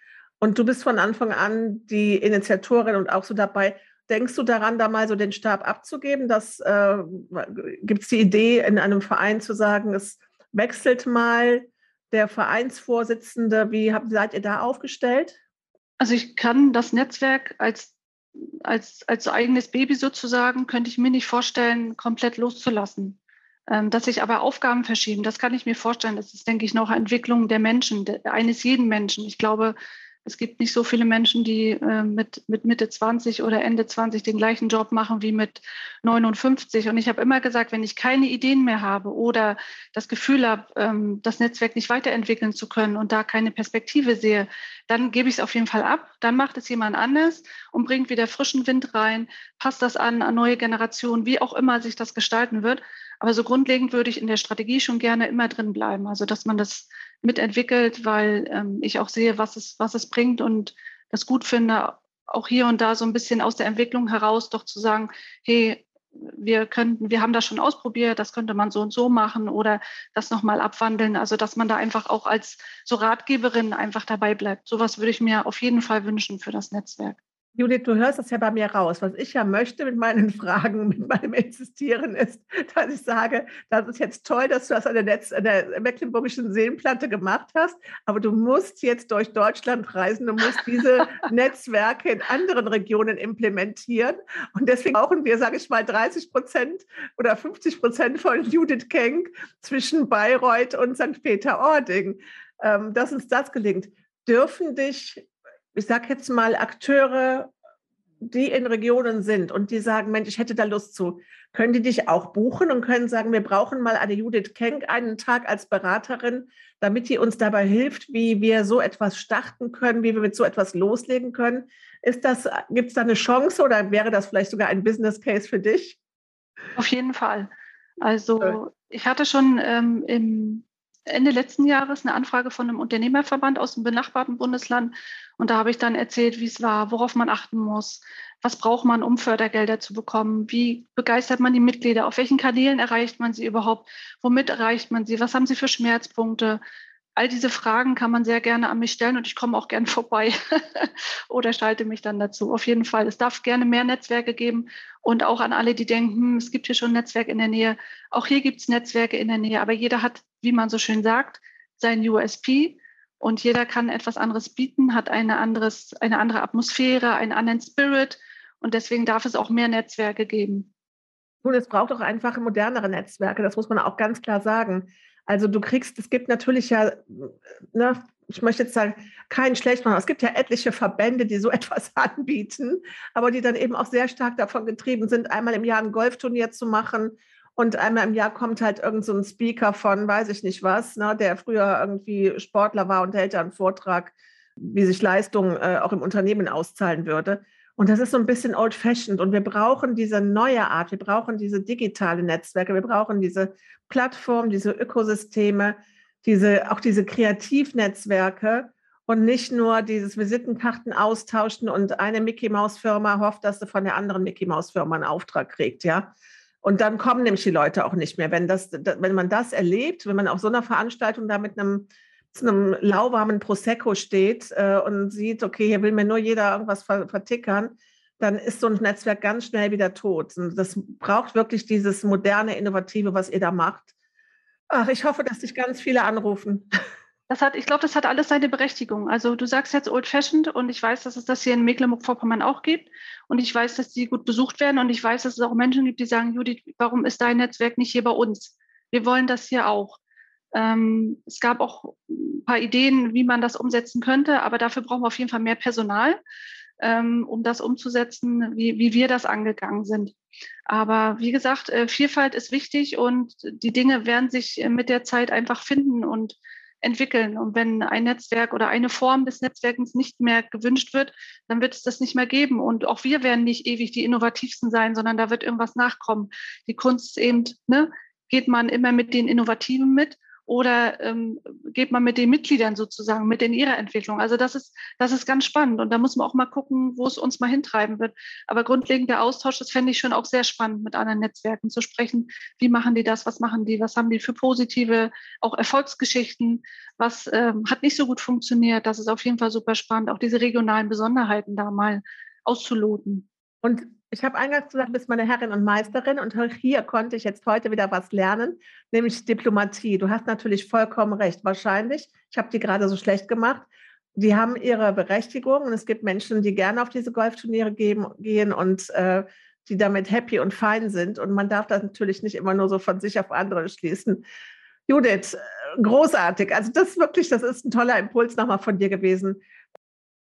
Und du bist von Anfang an die Initiatorin und auch so dabei. Denkst du daran, da mal so den Stab abzugeben? äh, Gibt es die Idee, in einem Verein zu sagen, es wechselt mal der Vereinsvorsitzende? Wie habt, seid ihr da aufgestellt? Also ich kann das Netzwerk als, als, als eigenes Baby sozusagen, könnte ich mir nicht vorstellen, komplett loszulassen. Ähm, dass sich aber Aufgaben verschieben, das kann ich mir vorstellen. Das ist, denke ich, noch Entwicklung der Menschen, eines jeden Menschen. Ich glaube, es gibt nicht so viele Menschen, die äh, mit, mit Mitte 20 oder Ende 20 den gleichen Job machen wie mit 59. Und ich habe immer gesagt, wenn ich keine Ideen mehr habe oder das Gefühl habe, ähm, das Netzwerk nicht weiterentwickeln zu können und da keine Perspektive sehe, dann gebe ich es auf jeden Fall ab. Dann macht es jemand anders und bringt wieder frischen Wind rein, passt das an, an neue Generationen, wie auch immer sich das gestalten wird. Aber so grundlegend würde ich in der Strategie schon gerne immer drin bleiben. Also, dass man das mitentwickelt, weil ähm, ich auch sehe, was es, was es bringt und das gut finde, auch hier und da so ein bisschen aus der Entwicklung heraus doch zu sagen, hey, wir könnten, wir haben das schon ausprobiert, das könnte man so und so machen oder das nochmal abwandeln. Also dass man da einfach auch als so Ratgeberin einfach dabei bleibt. Sowas würde ich mir auf jeden Fall wünschen für das Netzwerk. Judith, du hörst das ja bei mir raus. Was ich ja möchte mit meinen Fragen, mit meinem Existieren ist, dass ich sage, das ist jetzt toll, dass du das an der, Netz, an der Mecklenburgischen Seenplatte gemacht hast, aber du musst jetzt durch Deutschland reisen, du musst diese Netzwerke in anderen Regionen implementieren. Und deswegen brauchen wir, sage ich mal, 30 Prozent oder 50 Prozent von Judith Kenk zwischen Bayreuth und St. Peter-Ording, ähm, dass uns das gelingt. Dürfen dich ich sage jetzt mal, Akteure, die in Regionen sind und die sagen, Mensch, ich hätte da Lust zu, können die dich auch buchen und können sagen, wir brauchen mal eine Judith Kenk einen Tag als Beraterin, damit die uns dabei hilft, wie wir so etwas starten können, wie wir mit so etwas loslegen können. Ist das, gibt es da eine Chance oder wäre das vielleicht sogar ein Business Case für dich? Auf jeden Fall. Also ich hatte schon ähm, im Ende letzten Jahres eine Anfrage von einem Unternehmerverband aus dem benachbarten Bundesland. Und da habe ich dann erzählt, wie es war, worauf man achten muss, was braucht man, um Fördergelder zu bekommen, wie begeistert man die Mitglieder, auf welchen Kanälen erreicht man sie überhaupt, womit erreicht man sie, was haben sie für Schmerzpunkte, all diese Fragen kann man sehr gerne an mich stellen und ich komme auch gern vorbei oder schalte mich dann dazu. Auf jeden Fall. Es darf gerne mehr Netzwerke geben und auch an alle, die denken, hm, es gibt hier schon ein Netzwerk in der Nähe. Auch hier gibt es Netzwerke in der Nähe, aber jeder hat, wie man so schön sagt, sein USP und jeder kann etwas anderes bieten, hat eine, anderes, eine andere Atmosphäre, einen anderen Spirit und deswegen darf es auch mehr Netzwerke geben. Nun, es braucht auch einfach modernere Netzwerke, das muss man auch ganz klar sagen. Also du kriegst, es gibt natürlich ja, ne, ich möchte jetzt sagen, keinen schlecht machen. Es gibt ja etliche Verbände, die so etwas anbieten, aber die dann eben auch sehr stark davon getrieben sind, einmal im Jahr ein Golfturnier zu machen und einmal im Jahr kommt halt irgend so ein Speaker von, weiß ich nicht was, ne, der früher irgendwie Sportler war und hält da einen Vortrag, wie sich Leistung äh, auch im Unternehmen auszahlen würde. Und das ist so ein bisschen old-fashioned. Und wir brauchen diese neue Art, wir brauchen diese digitale Netzwerke, wir brauchen diese Plattformen, diese Ökosysteme, diese, auch diese Kreativnetzwerke und nicht nur dieses Visitenkarten austauschen und eine Mickey Maus Firma hofft, dass sie von der anderen Mickey Maus Firma einen Auftrag kriegt, ja. Und dann kommen nämlich die Leute auch nicht mehr. Wenn, das, wenn man das erlebt, wenn man auf so einer Veranstaltung da mit einem zu einem lauwarmen Prosecco steht äh, und sieht, okay, hier will mir nur jeder irgendwas vertickern, dann ist so ein Netzwerk ganz schnell wieder tot. Und das braucht wirklich dieses moderne, innovative, was ihr da macht. Ach, ich hoffe, dass dich ganz viele anrufen. Das hat, ich glaube, das hat alles seine Berechtigung. Also du sagst jetzt Old Fashioned und ich weiß, dass es das hier in Mecklenburg-Vorpommern auch gibt und ich weiß, dass die gut besucht werden und ich weiß, dass es auch Menschen gibt, die sagen, Judith, warum ist dein Netzwerk nicht hier bei uns? Wir wollen das hier auch. Ähm, es gab auch ein paar Ideen, wie man das umsetzen könnte, aber dafür brauchen wir auf jeden Fall mehr Personal, ähm, um das umzusetzen, wie, wie wir das angegangen sind. Aber wie gesagt, äh, Vielfalt ist wichtig und die Dinge werden sich äh, mit der Zeit einfach finden und entwickeln. Und wenn ein Netzwerk oder eine Form des Netzwerkens nicht mehr gewünscht wird, dann wird es das nicht mehr geben. Und auch wir werden nicht ewig die innovativsten sein, sondern da wird irgendwas nachkommen. Die Kunst ist eben, ne, geht man immer mit den Innovativen mit oder ähm, geht man mit den Mitgliedern sozusagen mit in ihrer Entwicklung. Also das ist, das ist ganz spannend und da muss man auch mal gucken, wo es uns mal hintreiben wird. Aber grundlegend der Austausch, das fände ich schon auch sehr spannend, mit anderen Netzwerken zu sprechen. Wie machen die das? Was machen die? Was haben die für positive, auch Erfolgsgeschichten? Was ähm, hat nicht so gut funktioniert? Das ist auf jeden Fall super spannend, auch diese regionalen Besonderheiten da mal auszuloten. Und ich habe eingangs gesagt, du bist meine Herrin und Meisterin und hier konnte ich jetzt heute wieder was lernen, nämlich Diplomatie. Du hast natürlich vollkommen recht. Wahrscheinlich, ich habe die gerade so schlecht gemacht, die haben ihre Berechtigung und es gibt Menschen, die gerne auf diese Golfturniere gehen, gehen und äh, die damit happy und fein sind. Und man darf das natürlich nicht immer nur so von sich auf andere schließen. Judith, äh, großartig. Also das wirklich, das ist ein toller Impuls nochmal von dir gewesen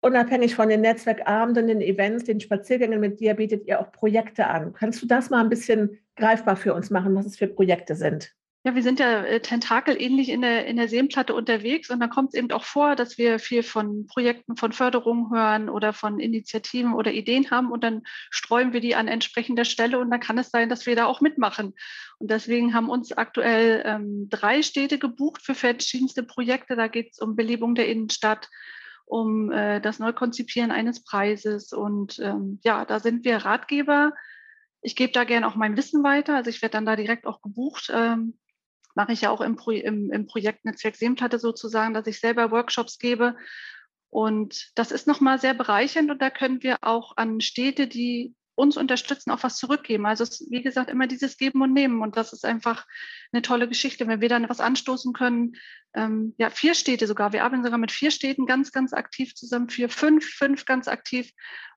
unabhängig von den Netzwerkabenden, den Events, den Spaziergängen mit dir, bietet ihr auch Projekte an. Kannst du das mal ein bisschen greifbar für uns machen, was es für Projekte sind? Ja, wir sind ja äh, tentakelähnlich in der, in der Seenplatte unterwegs und dann kommt es eben auch vor, dass wir viel von Projekten, von Förderungen hören oder von Initiativen oder Ideen haben und dann streuen wir die an entsprechender Stelle und dann kann es sein, dass wir da auch mitmachen. Und deswegen haben uns aktuell ähm, drei Städte gebucht für verschiedenste Projekte. Da geht es um Belebung der Innenstadt, um äh, das Neukonzipieren eines Preises. Und ähm, ja, da sind wir Ratgeber. Ich gebe da gerne auch mein Wissen weiter. Also ich werde dann da direkt auch gebucht. Ähm, mache ich ja auch im, Pro im, im Projekt Netzwerk Seemplatte sozusagen, dass ich selber Workshops gebe. Und das ist nochmal sehr bereichernd und da können wir auch an Städte, die uns unterstützen, auch was zurückgeben. Also es ist, wie gesagt, immer dieses Geben und Nehmen. Und das ist einfach eine tolle Geschichte, wenn wir dann was anstoßen können. Ähm, ja, vier Städte sogar. Wir arbeiten sogar mit vier Städten ganz, ganz aktiv zusammen, vier, fünf, fünf ganz aktiv.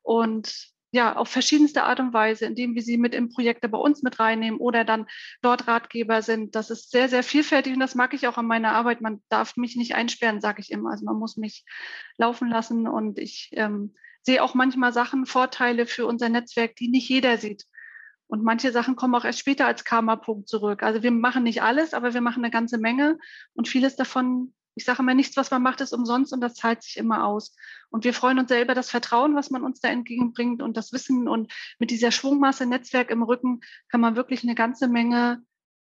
Und ja, auf verschiedenste Art und Weise, indem wir sie mit in Projekte bei uns mit reinnehmen oder dann dort Ratgeber sind. Das ist sehr, sehr vielfältig und das mag ich auch an meiner Arbeit. Man darf mich nicht einsperren, sage ich immer. Also man muss mich laufen lassen und ich ähm, sehe auch manchmal Sachen, Vorteile für unser Netzwerk, die nicht jeder sieht. Und manche Sachen kommen auch erst später als Karma-Punkt zurück. Also wir machen nicht alles, aber wir machen eine ganze Menge. Und vieles davon, ich sage immer, nichts, was man macht, ist umsonst und das zahlt sich immer aus. Und wir freuen uns selber das Vertrauen, was man uns da entgegenbringt und das Wissen. Und mit dieser Schwungmasse Netzwerk im Rücken kann man wirklich eine ganze Menge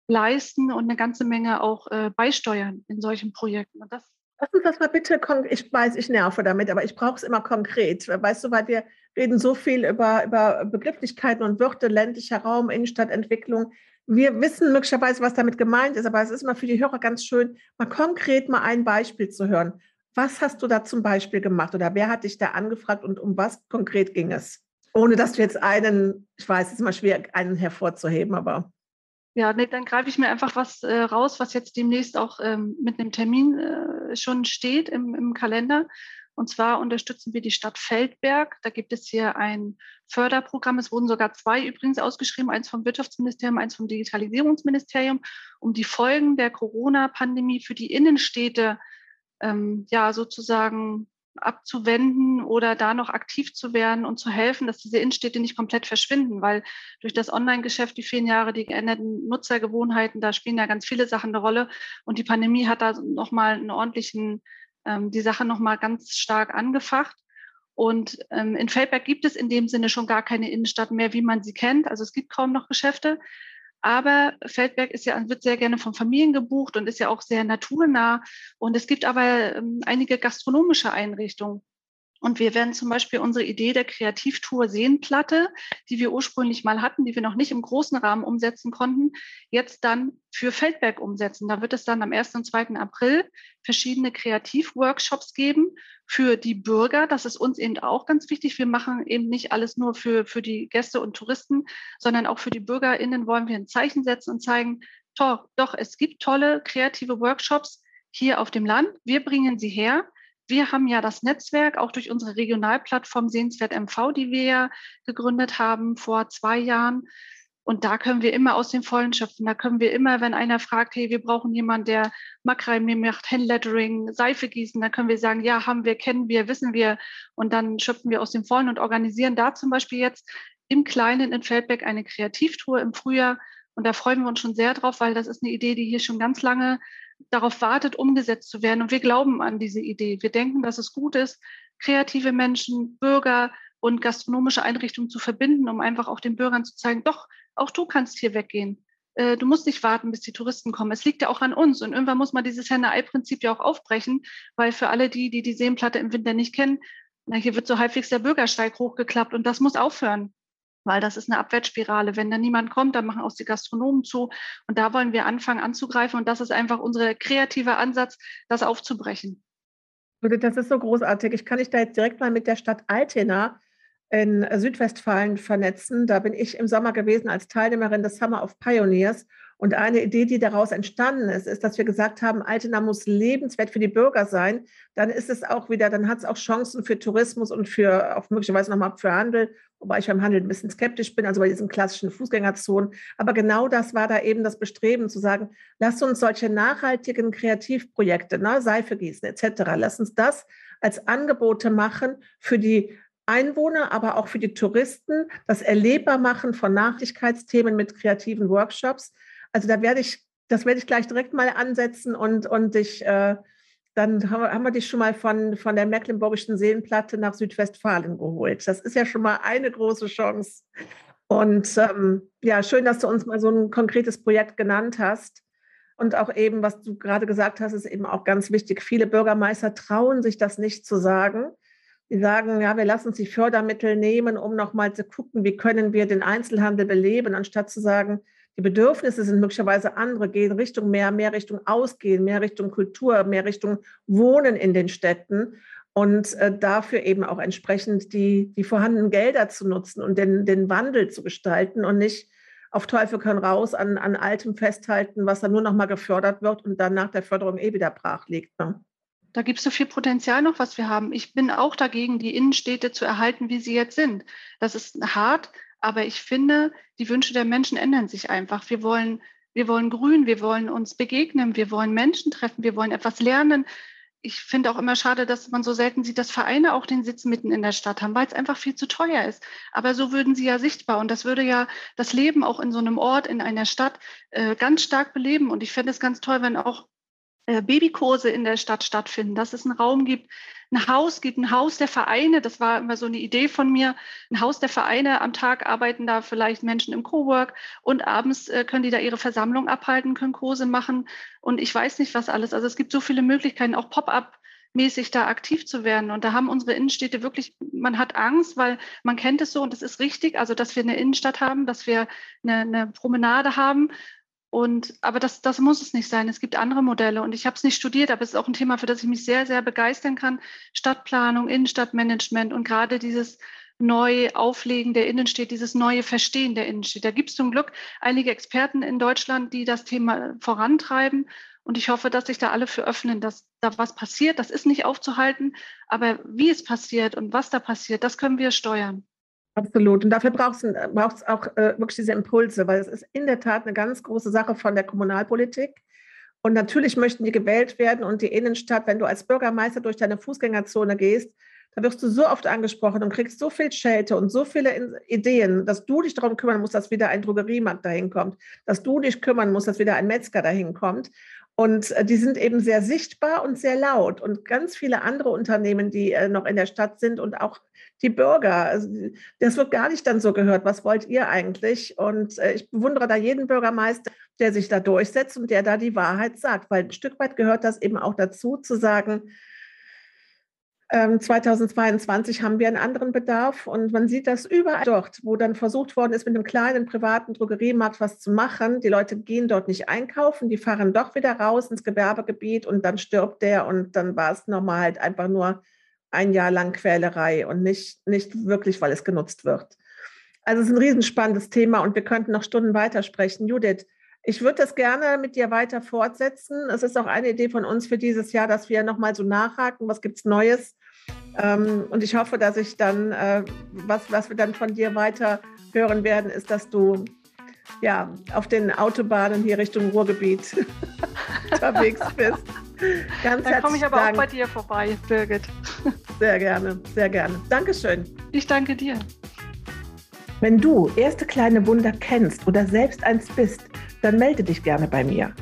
leisten und eine ganze Menge auch äh, beisteuern in solchen Projekten. Und das Lass uns das mal bitte, ich weiß, ich nerve damit, aber ich brauche es immer konkret. Weißt du, weil wir reden so viel über, über Begrifflichkeiten und Wörter, ländlicher Raum, Innenstadtentwicklung. Wir wissen möglicherweise, was damit gemeint ist, aber es ist immer für die Hörer ganz schön, mal konkret mal ein Beispiel zu hören. Was hast du da zum Beispiel gemacht oder wer hat dich da angefragt und um was konkret ging es? Ohne dass du jetzt einen, ich weiß, es ist immer schwer, einen hervorzuheben, aber. Ja, nee, dann greife ich mir einfach was äh, raus, was jetzt demnächst auch ähm, mit einem Termin äh, schon steht im, im Kalender. Und zwar unterstützen wir die Stadt Feldberg. Da gibt es hier ein Förderprogramm. Es wurden sogar zwei übrigens ausgeschrieben, eins vom Wirtschaftsministerium, eins vom Digitalisierungsministerium, um die Folgen der Corona-Pandemie für die Innenstädte ähm, ja sozusagen abzuwenden oder da noch aktiv zu werden und zu helfen, dass diese Innenstädte nicht komplett verschwinden, weil durch das Online-Geschäft, die vielen Jahre, die geänderten Nutzergewohnheiten, da spielen ja ganz viele Sachen eine Rolle und die Pandemie hat da nochmal einen ordentlichen, ähm, die Sache nochmal ganz stark angefacht. Und ähm, in Feldberg gibt es in dem Sinne schon gar keine Innenstadt mehr, wie man sie kennt. Also es gibt kaum noch Geschäfte. Aber Feldberg ist ja, wird sehr gerne von Familien gebucht und ist ja auch sehr naturnah. Und es gibt aber ähm, einige gastronomische Einrichtungen. Und wir werden zum Beispiel unsere Idee der Kreativtour Seenplatte, die wir ursprünglich mal hatten, die wir noch nicht im großen Rahmen umsetzen konnten, jetzt dann für Feldberg umsetzen. Da wird es dann am 1. und 2. April verschiedene Kreativworkshops geben für die Bürger. Das ist uns eben auch ganz wichtig. Wir machen eben nicht alles nur für, für die Gäste und Touristen, sondern auch für die BürgerInnen wollen wir ein Zeichen setzen und zeigen, doch, doch es gibt tolle kreative Workshops hier auf dem Land. Wir bringen sie her wir haben ja das Netzwerk auch durch unsere Regionalplattform Sehenswert MV, die wir ja gegründet haben vor zwei Jahren. Und da können wir immer aus den Vollen schöpfen. Da können wir immer, wenn einer fragt, hey, wir brauchen jemanden, der Makramee macht, Handlettering, Seife gießen, dann können wir sagen, ja, haben wir, kennen wir, wissen wir. Und dann schöpfen wir aus den Vollen und organisieren da zum Beispiel jetzt im Kleinen in Feldberg eine Kreativtour im Frühjahr. Und da freuen wir uns schon sehr drauf, weil das ist eine Idee, die hier schon ganz lange darauf wartet, umgesetzt zu werden. Und wir glauben an diese Idee. Wir denken, dass es gut ist, kreative Menschen, Bürger und gastronomische Einrichtungen zu verbinden, um einfach auch den Bürgern zu zeigen, doch, auch du kannst hier weggehen. Äh, du musst nicht warten, bis die Touristen kommen. Es liegt ja auch an uns. Und irgendwann muss man dieses Henne-Ei-Prinzip ja auch aufbrechen, weil für alle die, die die Seenplatte im Winter nicht kennen, na, hier wird so halbwegs der Bürgersteig hochgeklappt und das muss aufhören weil das ist eine Abwärtsspirale. Wenn da niemand kommt, dann machen auch die Gastronomen zu. Und da wollen wir anfangen anzugreifen. Und das ist einfach unser kreativer Ansatz, das aufzubrechen. Das ist so großartig. Ich kann dich da jetzt direkt mal mit der Stadt Altena in Südwestfalen vernetzen. Da bin ich im Sommer gewesen als Teilnehmerin des Summer of Pioneers. Und eine Idee, die daraus entstanden ist, ist, dass wir gesagt haben, Altena muss lebenswert für die Bürger sein. Dann ist es auch wieder, dann hat es auch Chancen für Tourismus und für auch möglicherweise nochmal für Handel, wobei ich beim Handel ein bisschen skeptisch bin, also bei diesen klassischen Fußgängerzonen. Aber genau das war da eben das Bestreben, zu sagen, lass uns solche nachhaltigen Kreativprojekte, ne, Seife gießen etc., lass uns das als Angebote machen für die Einwohner, aber auch für die Touristen, das erlebbar machen von Nachhaltigkeitsthemen mit kreativen Workshops. Also da werde ich, das werde ich gleich direkt mal ansetzen und, und ich, äh, dann haben wir dich schon mal von, von der Mecklenburgischen Seenplatte nach Südwestfalen geholt. Das ist ja schon mal eine große Chance. Und ähm, ja, schön, dass du uns mal so ein konkretes Projekt genannt hast. Und auch eben, was du gerade gesagt hast, ist eben auch ganz wichtig. Viele Bürgermeister trauen sich das nicht zu sagen. Die sagen, ja, wir lassen uns die Fördermittel nehmen, um nochmal zu gucken, wie können wir den Einzelhandel beleben, anstatt zu sagen, die Bedürfnisse sind möglicherweise andere, gehen Richtung mehr, mehr Richtung Ausgehen, mehr Richtung Kultur, mehr Richtung Wohnen in den Städten und äh, dafür eben auch entsprechend die, die vorhandenen Gelder zu nutzen und den, den Wandel zu gestalten und nicht auf Teufel können raus an, an Altem festhalten, was dann nur noch mal gefördert wird und dann nach der Förderung eh wieder brach liegt. Ne? Da gibt es so viel Potenzial noch, was wir haben. Ich bin auch dagegen, die Innenstädte zu erhalten, wie sie jetzt sind. Das ist hart, aber ich finde, die Wünsche der Menschen ändern sich einfach. Wir wollen, wir wollen grün, wir wollen uns begegnen, wir wollen Menschen treffen, wir wollen etwas lernen. Ich finde auch immer schade, dass man so selten sieht, dass Vereine auch den Sitz mitten in der Stadt haben, weil es einfach viel zu teuer ist. Aber so würden sie ja sichtbar und das würde ja das Leben auch in so einem Ort, in einer Stadt äh, ganz stark beleben. Und ich fände es ganz toll, wenn auch äh, Babykurse in der Stadt stattfinden, dass es einen Raum gibt, ein Haus gibt, ein Haus der Vereine. Das war immer so eine Idee von mir. Ein Haus der Vereine. Am Tag arbeiten da vielleicht Menschen im Cowork und abends äh, können die da ihre Versammlung abhalten, können Kurse machen und ich weiß nicht was alles. Also es gibt so viele Möglichkeiten, auch Pop-up mäßig da aktiv zu werden. Und da haben unsere Innenstädte wirklich, man hat Angst, weil man kennt es so und es ist richtig, also dass wir eine Innenstadt haben, dass wir eine, eine Promenade haben, und, aber das, das muss es nicht sein. Es gibt andere Modelle und ich habe es nicht studiert, aber es ist auch ein Thema, für das ich mich sehr, sehr begeistern kann. Stadtplanung, Innenstadtmanagement und gerade dieses neue Auflegen der Innenstadt, dieses neue Verstehen der Innenstadt. Da gibt es zum Glück einige Experten in Deutschland, die das Thema vorantreiben. Und ich hoffe, dass sich da alle für öffnen, dass da was passiert. Das ist nicht aufzuhalten, aber wie es passiert und was da passiert, das können wir steuern. Absolut. Und dafür braucht es auch äh, wirklich diese Impulse, weil es ist in der Tat eine ganz große Sache von der Kommunalpolitik. Und natürlich möchten die gewählt werden und die Innenstadt, wenn du als Bürgermeister durch deine Fußgängerzone gehst, da wirst du so oft angesprochen und kriegst so viel Schelte und so viele Ideen, dass du dich darum kümmern musst, dass wieder ein Drogeriemarkt dahin kommt, dass du dich kümmern musst, dass wieder ein Metzger dahin kommt. Und äh, die sind eben sehr sichtbar und sehr laut. Und ganz viele andere Unternehmen, die äh, noch in der Stadt sind und auch die Bürger. Also, das wird gar nicht dann so gehört. Was wollt ihr eigentlich? Und äh, ich bewundere da jeden Bürgermeister, der sich da durchsetzt und der da die Wahrheit sagt, weil ein Stück weit gehört das eben auch dazu, zu sagen, 2022 ähm, haben wir einen anderen Bedarf und man sieht das überall dort, wo dann versucht worden ist, mit einem kleinen privaten Drogeriemarkt was zu machen. Die Leute gehen dort nicht einkaufen, die fahren doch wieder raus ins Gewerbegebiet und dann stirbt der und dann war es nochmal halt einfach nur ein Jahr lang Quälerei und nicht, nicht wirklich, weil es genutzt wird. Also es ist ein riesenspannendes Thema und wir könnten noch Stunden weitersprechen. Judith, ich würde das gerne mit dir weiter fortsetzen. Es ist auch eine Idee von uns für dieses Jahr, dass wir nochmal so nachhaken, was gibt es Neues. Ähm, und ich hoffe, dass ich dann, äh, was, was wir dann von dir weiter hören werden, ist, dass du ja, auf den Autobahnen hier Richtung Ruhrgebiet unterwegs bist. Ganz Dann komme ich aber Dank. auch bei dir vorbei, Birgit. Sehr gerne, sehr gerne. Dankeschön. Ich danke dir. Wenn du erste kleine Wunder kennst oder selbst eins bist, dann melde dich gerne bei mir.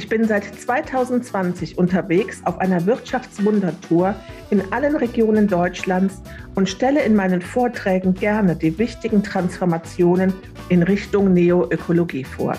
Ich bin seit 2020 unterwegs auf einer Wirtschaftswundertour in allen Regionen Deutschlands und stelle in meinen Vorträgen gerne die wichtigen Transformationen in Richtung Neoökologie vor.